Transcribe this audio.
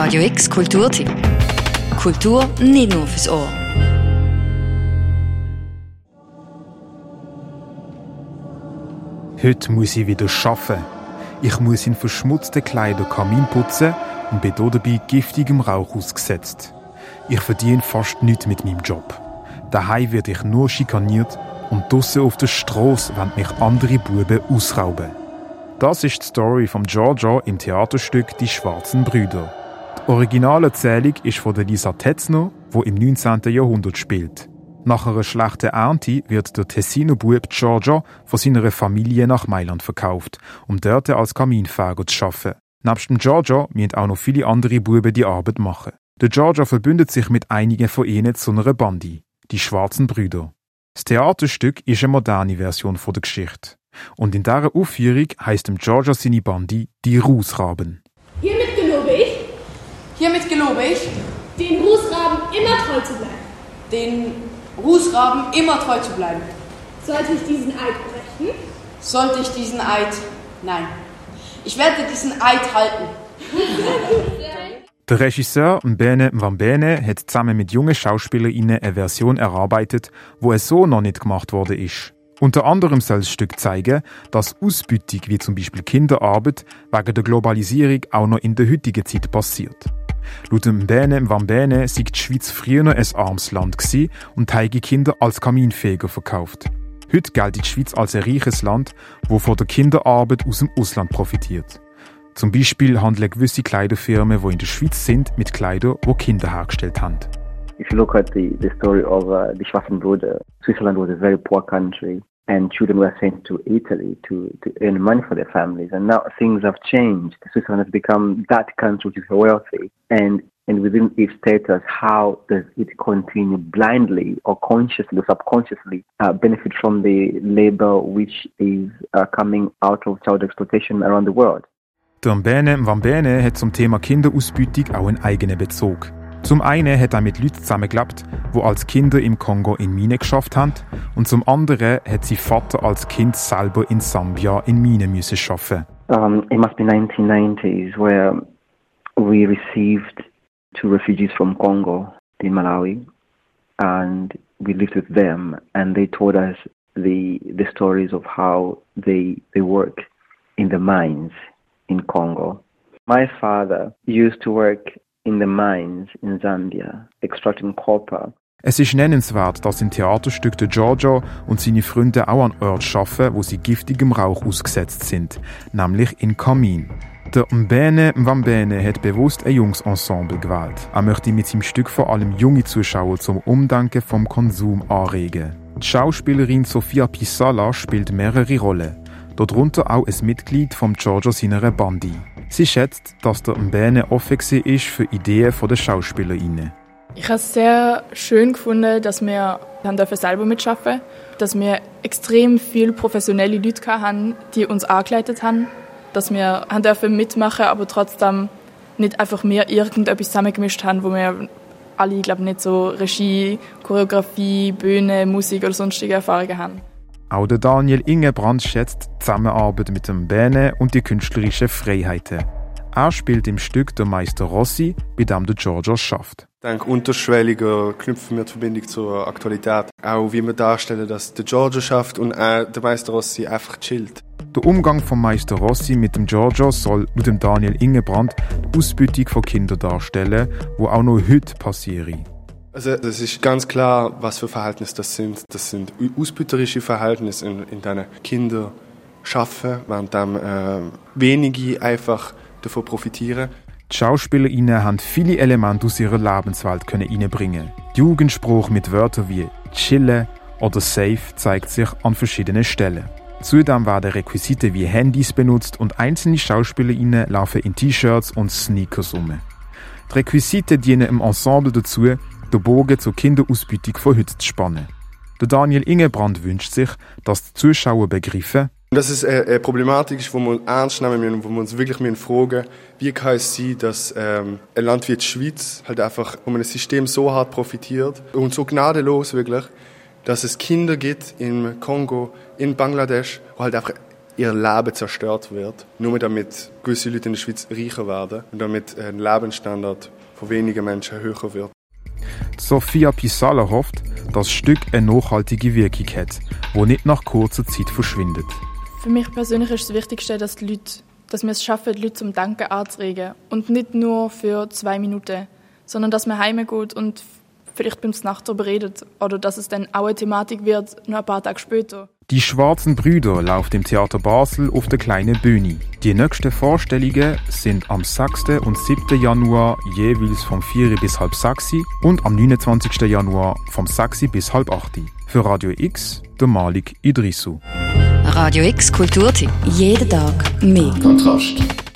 Radio X Kulturtipp. Kultur nicht nur fürs Ohr. Heute muss ich wieder arbeiten. Ich muss in verschmutzten Kleidern Kamin putzen und bin dabei giftigem Rauch ausgesetzt. Ich verdiene fast nichts mit meinem Job. Daheim werde ich nur schikaniert und draussen auf der Straße wollen mich andere Buben ausrauben. Das ist die Story von Giorgio im Theaterstück Die schwarzen Brüder. Originalerzählung ist von Lisa Tetzner, wo im 19. Jahrhundert spielt. Nach einer schlechten Ernte wird der Tessiner-Bub Giorgio von seiner Familie nach Mailand verkauft, um dort als Kaminfeger zu arbeiten. Nebst dem Giorgio müssen auch noch viele andere Buben die Arbeit machen. Der Giorgio verbündet sich mit einigen von ihnen zu einer Bande, die Schwarzen Brüder. Das Theaterstück ist eine moderne Version der Geschichte. Und in dieser Aufführung heisst dem Giorgio seine Bande die Rußraben. Hiermit gelobe ich, Hiermit gelobe ich, den Rußraben immer treu zu bleiben. den Rußraben immer treu zu bleiben. Sollte ich diesen Eid brechen, Sollte ich diesen Eid. Nein. Ich werde diesen Eid halten. Der Regisseur Mbene Mwambene hat zusammen mit jungen SchauspielerInnen eine Version erarbeitet, wo es so noch nicht gemacht worden ist. Unter anderem soll das Stück zeigen, dass Ausbeutung wie zum Beispiel Kinderarbeit wegen der Globalisierung auch noch in der heutigen Zeit passiert. Laut dem Mbene Mwambene sei die Schweiz früher ein armes Land und heige Kinder als Kaminfeger verkauft. Heute gilt die Schweiz als ein reiches Land, wo von der Kinderarbeit aus dem Ausland profitiert. Zum Beispiel handeln gewisse Kleiderfirmen, die in der Schweiz sind, mit Kleidern, die Kinder hergestellt haben. If you look at the, the story of uh, the Schwarzenbruder, Switzerland was a very poor country and children were sent to Italy to, to earn money for their families. And now things have changed. Switzerland has become that country which is wealthy. And, and within its status, how does it continue blindly or consciously or subconsciously uh, benefit from the labor which is uh, coming out of child exploitation around the world? Der Mbene Mwambene hat zum Thema Kinderausbeutung auch einen eigenen Bezug. Zum einen hat er mit Leuten zusammengelebt, die als Kinder im Kongo in Minen geschafft haben, und zum anderen hat sein Vater als Kind selber in Sambia in Minen müssen arbeiten. Um, it must be 1990s where we received two refugees from Congo in Malawi, and we lived with them, and they told us the the stories of how they they work in the mines in Congo. My father used to work in the mines in Zambia, extracting copper. Es ist nennenswert, dass im Theaterstück der Giorgio und seine Freunde auch an Ort arbeiten, wo sie giftigem Rauch ausgesetzt sind, nämlich in Kamin. Der Mbene Mwambene hat bewusst ein Jungsensemble gewählt. Er möchte mit seinem Stück vor allem junge Zuschauer zum Umdenken vom Konsum anregen. Die Schauspielerin Sofia Pisala spielt mehrere Rollen, darunter auch ein Mitglied vom Giorgio seiner Bande. Sie schätzt, dass der Mbene offen war für Ideen der SchauspielerInnen. Ich habe es sehr schön gefunden, dass wir haben selber mitschaffen dass wir extrem viele professionelle Leute hatten, die uns angeleitet haben, dass wir haben dürfen mitmachen, aber trotzdem nicht einfach mehr irgendetwas zusammengemischt haben, wo wir alle, glaube nicht so Regie, Choreografie, Bühne, Musik oder sonstige Erfahrungen haben. Auch der Daniel Ingebrand schätzt die Zusammenarbeit mit dem Bene und die künstlerischen Freiheiten. Er spielt im Stück der Meister Rossi, bei dem der Giorgio schafft. Ich denke, unterschwelliger knüpfen wir die Verbindung zur Aktualität. Auch wie wir darstellen, dass der Giorgio schafft und er, der Meister Rossi einfach chillt. Der Umgang von Meister Rossi mit dem Giorgio soll mit dem Daniel Ingebrand die Ausbeutung von Kindern darstellen, wo auch noch heute passieren. Also es ist ganz klar, was für Verhältnisse das sind. Das sind ausbeuterische Verhältnisse, in, in denen Kinder schaffen, während dann äh, wenige einfach davon profitieren. Die SchauspielerInnen haben viele Elemente aus ihrer Lebenswelt können reinbringen. Jugendspruch mit Wörtern wie chillen oder safe zeigt sich an verschiedenen Stellen. Zudem werden Requisite wie Handys benutzt und einzelne SchauspielerInnen laufen in T-Shirts und Sneakers um. Die Requisite dienen im Ensemble dazu, den Bogen zur Kinderausbeutung von zu spannen. Der Daniel Ingebrand wünscht sich, dass die Zuschauer begreifen, Das ist eine, Problematik, wo wir ernst nehmen müssen, wo wir uns wirklich müssen fragen wie kann es sein, dass ähm, ein Land wie die Schweiz halt einfach um ein System so hart profitiert und so gnadenlos wirklich, dass es Kinder gibt im Kongo, in Bangladesch, wo halt einfach ihr Leben zerstört wird, nur damit gewisse Leute in der Schweiz reicher werden und damit ein Lebensstandard von wenigen Menschen höher wird. Sophia Pisala hofft, dass das Stück eine nachhaltige Wirkung hat, die nicht nach kurzer Zeit verschwindet. Für mich persönlich ist das Wichtigste, dass, die Leute, dass wir es schaffen, die Leute zum Danken anzuregen. Und nicht nur für zwei Minuten, sondern dass man heimgeht und vielleicht beim Nacht darüber redet. Oder dass es dann auch eine Thematik wird, nur ein paar Tage später. Die Schwarzen Brüder läuft im Theater Basel auf der kleinen Bühne. Die nächsten Vorstellungen sind am 6. und 7. Januar jeweils vom 4 bis halb 6 und am 29. Januar vom 6 bis halb 8. Für Radio X, der Malik Idrisu. Radio X Kulturtipp. Jeden Tag mehr. Kontrast.